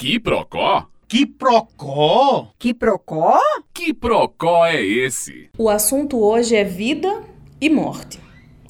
Que procó? Que procó? Que procó? Que procó é esse? O assunto hoje é vida e morte.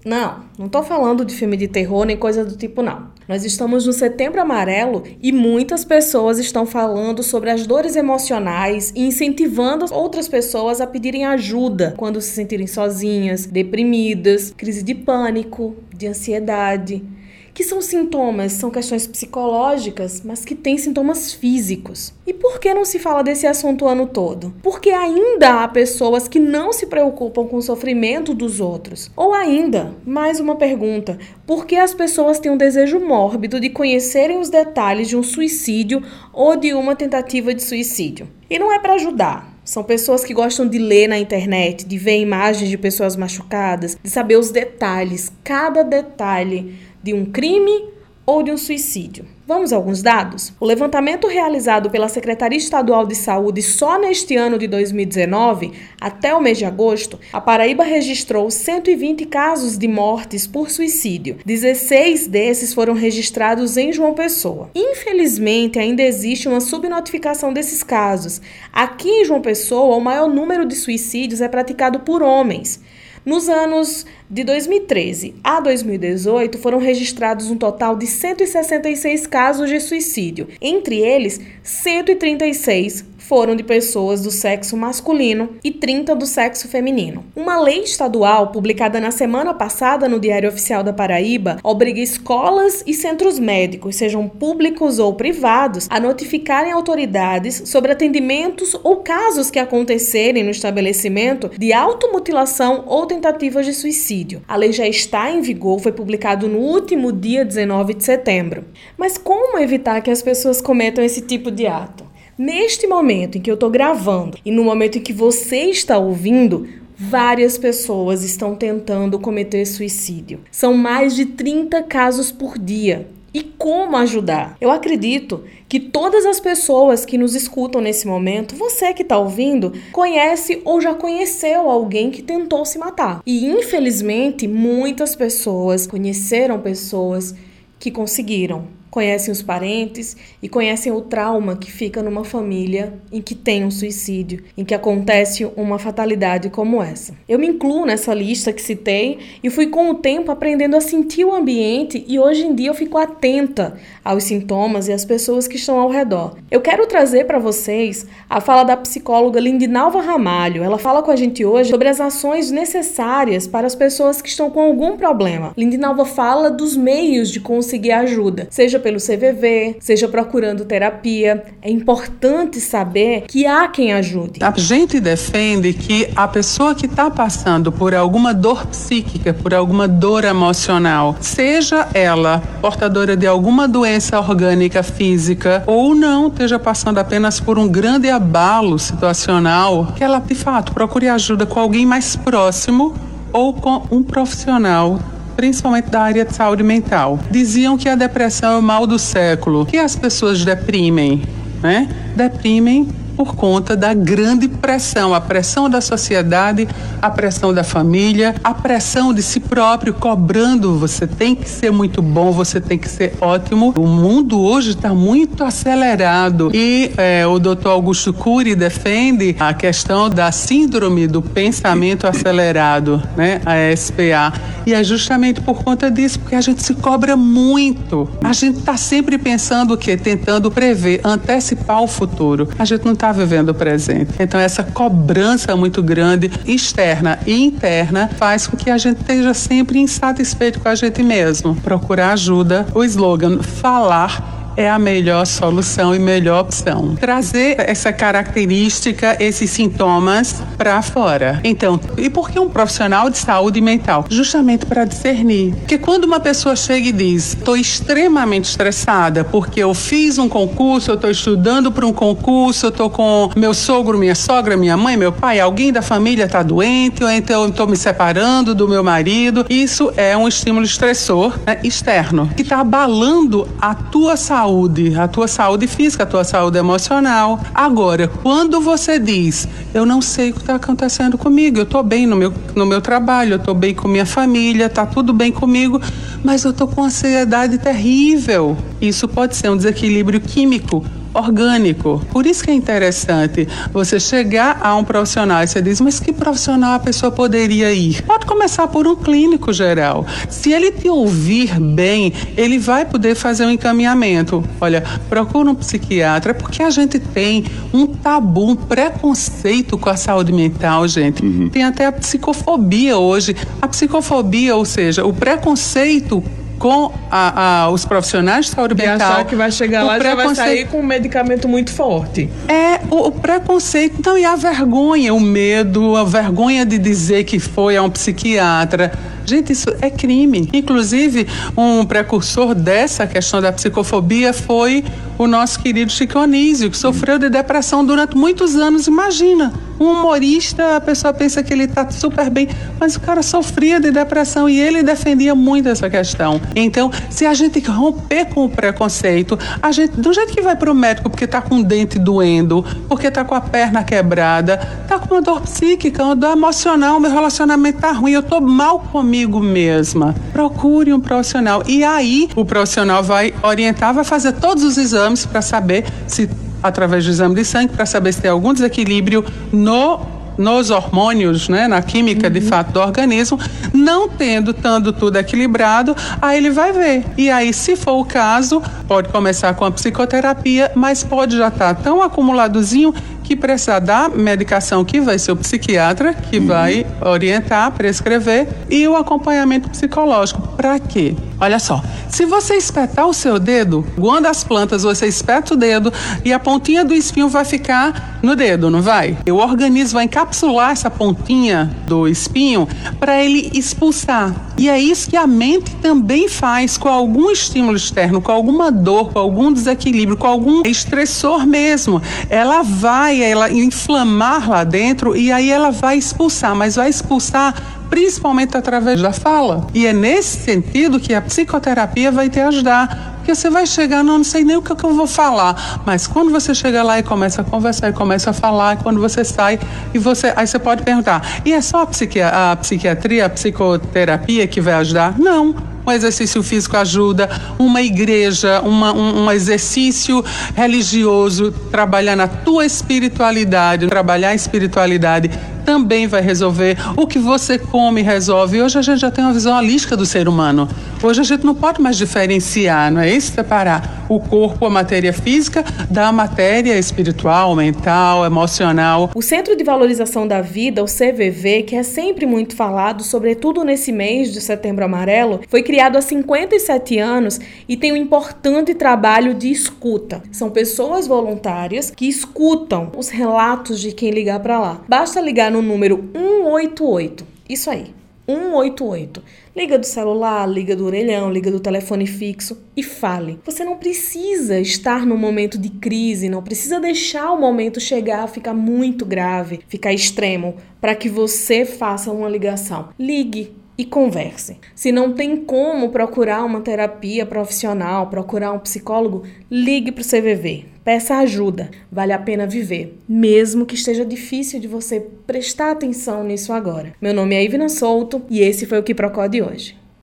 Não, não tô falando de filme de terror nem coisa do tipo, não. Nós estamos no Setembro Amarelo e muitas pessoas estão falando sobre as dores emocionais e incentivando outras pessoas a pedirem ajuda quando se sentirem sozinhas, deprimidas, crise de pânico, de ansiedade que são sintomas, são questões psicológicas, mas que têm sintomas físicos. E por que não se fala desse assunto o ano todo? Porque ainda há pessoas que não se preocupam com o sofrimento dos outros. Ou ainda, mais uma pergunta: por que as pessoas têm um desejo mórbido de conhecerem os detalhes de um suicídio ou de uma tentativa de suicídio? E não é para ajudar, são pessoas que gostam de ler na internet, de ver imagens de pessoas machucadas, de saber os detalhes, cada detalhe de um crime ou de um suicídio. Vamos a alguns dados? O levantamento realizado pela Secretaria Estadual de Saúde só neste ano de 2019, até o mês de agosto, a Paraíba registrou 120 casos de mortes por suicídio. 16 desses foram registrados em João Pessoa. Infelizmente, ainda existe uma subnotificação desses casos. Aqui em João Pessoa, o maior número de suicídios é praticado por homens. Nos anos de 2013 a 2018, foram registrados um total de 166 casos de suicídio. Entre eles, 136 foram de pessoas do sexo masculino e 30 do sexo feminino. Uma lei estadual publicada na semana passada no Diário Oficial da Paraíba obriga escolas e centros médicos, sejam públicos ou privados, a notificarem autoridades sobre atendimentos ou casos que acontecerem no estabelecimento de automutilação ou tentativas de suicídio. A lei já está em vigor, foi publicado no último dia 19 de setembro. Mas como evitar que as pessoas cometam esse tipo de ato? Neste momento em que eu estou gravando e no momento em que você está ouvindo, várias pessoas estão tentando cometer suicídio. São mais de 30 casos por dia. E como ajudar? Eu acredito que todas as pessoas que nos escutam nesse momento, você que está ouvindo, conhece ou já conheceu alguém que tentou se matar. E infelizmente, muitas pessoas conheceram pessoas que conseguiram conhecem os parentes e conhecem o trauma que fica numa família em que tem um suicídio, em que acontece uma fatalidade como essa. Eu me incluo nessa lista que citei e fui com o tempo aprendendo a sentir o ambiente e hoje em dia eu fico atenta aos sintomas e às pessoas que estão ao redor. Eu quero trazer para vocês a fala da psicóloga Lindinalva Ramalho. Ela fala com a gente hoje sobre as ações necessárias para as pessoas que estão com algum problema. Lindinalva fala dos meios de conseguir ajuda, seja pelo CVV, seja procurando terapia. É importante saber que há quem ajude. A gente defende que a pessoa que está passando por alguma dor psíquica, por alguma dor emocional, seja ela portadora de alguma doença orgânica física ou não esteja passando apenas por um grande abalo situacional, que ela de fato procure ajuda com alguém mais próximo ou com um profissional principalmente da área de saúde mental. Diziam que a depressão é o mal do século, que as pessoas deprimem, né? Deprimem por conta da grande pressão, a pressão da sociedade, a pressão da família, a pressão de si próprio, cobrando você tem que ser muito bom, você tem que ser ótimo. O mundo hoje está muito acelerado e é, o Dr. Augusto Cury defende a questão da síndrome do pensamento acelerado, né, a SPA. E é justamente por conta disso, porque a gente se cobra muito. A gente está sempre pensando o quê? Tentando prever, antecipar o futuro. A gente não está está vivendo o presente. Então, essa cobrança muito grande, externa e interna, faz com que a gente esteja sempre insatisfeito com a gente mesmo. Procurar ajuda. O slogan falar é a melhor solução e melhor opção. Trazer essa característica, esses sintomas para fora. Então, e por que um profissional de saúde mental? Justamente para discernir. Porque quando uma pessoa chega e diz: "Estou extremamente estressada porque eu fiz um concurso, eu estou estudando para um concurso, eu estou com meu sogro, minha sogra, minha mãe, meu pai, alguém da família está doente, ou então estou me separando do meu marido", isso é um estímulo estressor né, externo que está abalando a tua saúde saúde, a tua saúde física, a tua saúde emocional. Agora, quando você diz, eu não sei o que está acontecendo comigo, eu estou bem no meu, no meu trabalho, eu estou bem com minha família, está tudo bem comigo, mas eu estou com ansiedade terrível. Isso pode ser um desequilíbrio químico orgânico. Por isso que é interessante você chegar a um profissional e você diz, mas que profissional a pessoa poderia ir? Pode começar por um clínico geral. Se ele te ouvir bem, ele vai poder fazer um encaminhamento. Olha, procura um psiquiatra, porque a gente tem um tabu, um preconceito com a saúde mental, gente. Uhum. Tem até a psicofobia hoje. A psicofobia, ou seja, o preconceito com a, a, os profissionais de saúde mental. achar que vai chegar lá e já vai sair com um medicamento muito forte. É, o, o, preconceito, então, e a vergonha, o medo, a vergonha de dizer que foi a um psiquiatra. Gente, isso é crime. Inclusive, um precursor dessa questão da psicofobia foi o nosso querido Chico Anísio, que sofreu de depressão durante muitos anos. Imagina, um humorista, a pessoa pensa que ele está super bem, mas o cara sofria de depressão e ele defendia muito essa questão. Então, se a gente romper com o preconceito, a gente, do jeito que vai para o médico porque está com o dente doendo, porque está com a perna quebrada, está com uma dor psíquica, uma dor emocional, meu relacionamento está ruim, eu estou mal comigo mesma. Procure um profissional. E aí, o profissional vai orientar, vai fazer todos os exames para saber se através do exame de sangue para saber se tem algum desequilíbrio no nos hormônios, né, na química uhum. de fato do organismo, não tendo tanto tudo equilibrado, aí ele vai ver. E aí, se for o caso, pode começar com a psicoterapia, mas pode já estar tá tão acumuladozinho que precisar da medicação que vai ser o psiquiatra que uhum. vai orientar, prescrever e o acompanhamento psicológico. Para quê? Olha só, se você espetar o seu dedo, quando as plantas você espeta o dedo e a pontinha do espinho vai ficar no dedo, não vai? O organismo vai encapsular essa pontinha do espinho para ele expulsar. E é isso que a mente também faz com algum estímulo externo, com alguma dor, com algum desequilíbrio, com algum estressor mesmo. Ela vai, ela inflamar lá dentro e aí ela vai expulsar, mas vai expulsar principalmente através da fala. E é nesse sentido que a psicoterapia vai te ajudar. Porque você vai chegar, não, não sei nem o que, eu vou falar, mas quando você chega lá e começa a conversar e começa a falar, quando você sai e você, aí você pode perguntar, e é só a, psiqui a psiquiatria, a psicoterapia que vai ajudar? Não um exercício físico ajuda, uma igreja, uma, um, um, exercício religioso, trabalhar na tua espiritualidade, trabalhar a espiritualidade também vai resolver. O que você come resolve. Hoje a gente já tem uma visão holística do ser humano. Hoje a gente não pode mais diferenciar, não é isso? Separar o corpo, a matéria física, da matéria espiritual, mental, emocional. O Centro de Valorização da Vida, o CVV, que é sempre muito falado, sobretudo nesse mês de setembro amarelo, foi criado há 57 anos e tem um importante trabalho de escuta. São pessoas voluntárias que escutam os relatos de quem ligar para lá. Basta ligar no número 188. Isso aí. 188. Liga do celular, liga do orelhão, liga do telefone fixo e fale. Você não precisa estar no momento de crise, não precisa deixar o momento chegar, ficar muito grave, ficar extremo, para que você faça uma ligação. Ligue, e converse. Se não tem como procurar uma terapia profissional, procurar um psicólogo, ligue para o CVV. Peça ajuda. Vale a pena viver, mesmo que esteja difícil de você prestar atenção nisso agora. Meu nome é Ivna Souto e esse foi o Que Procode hoje.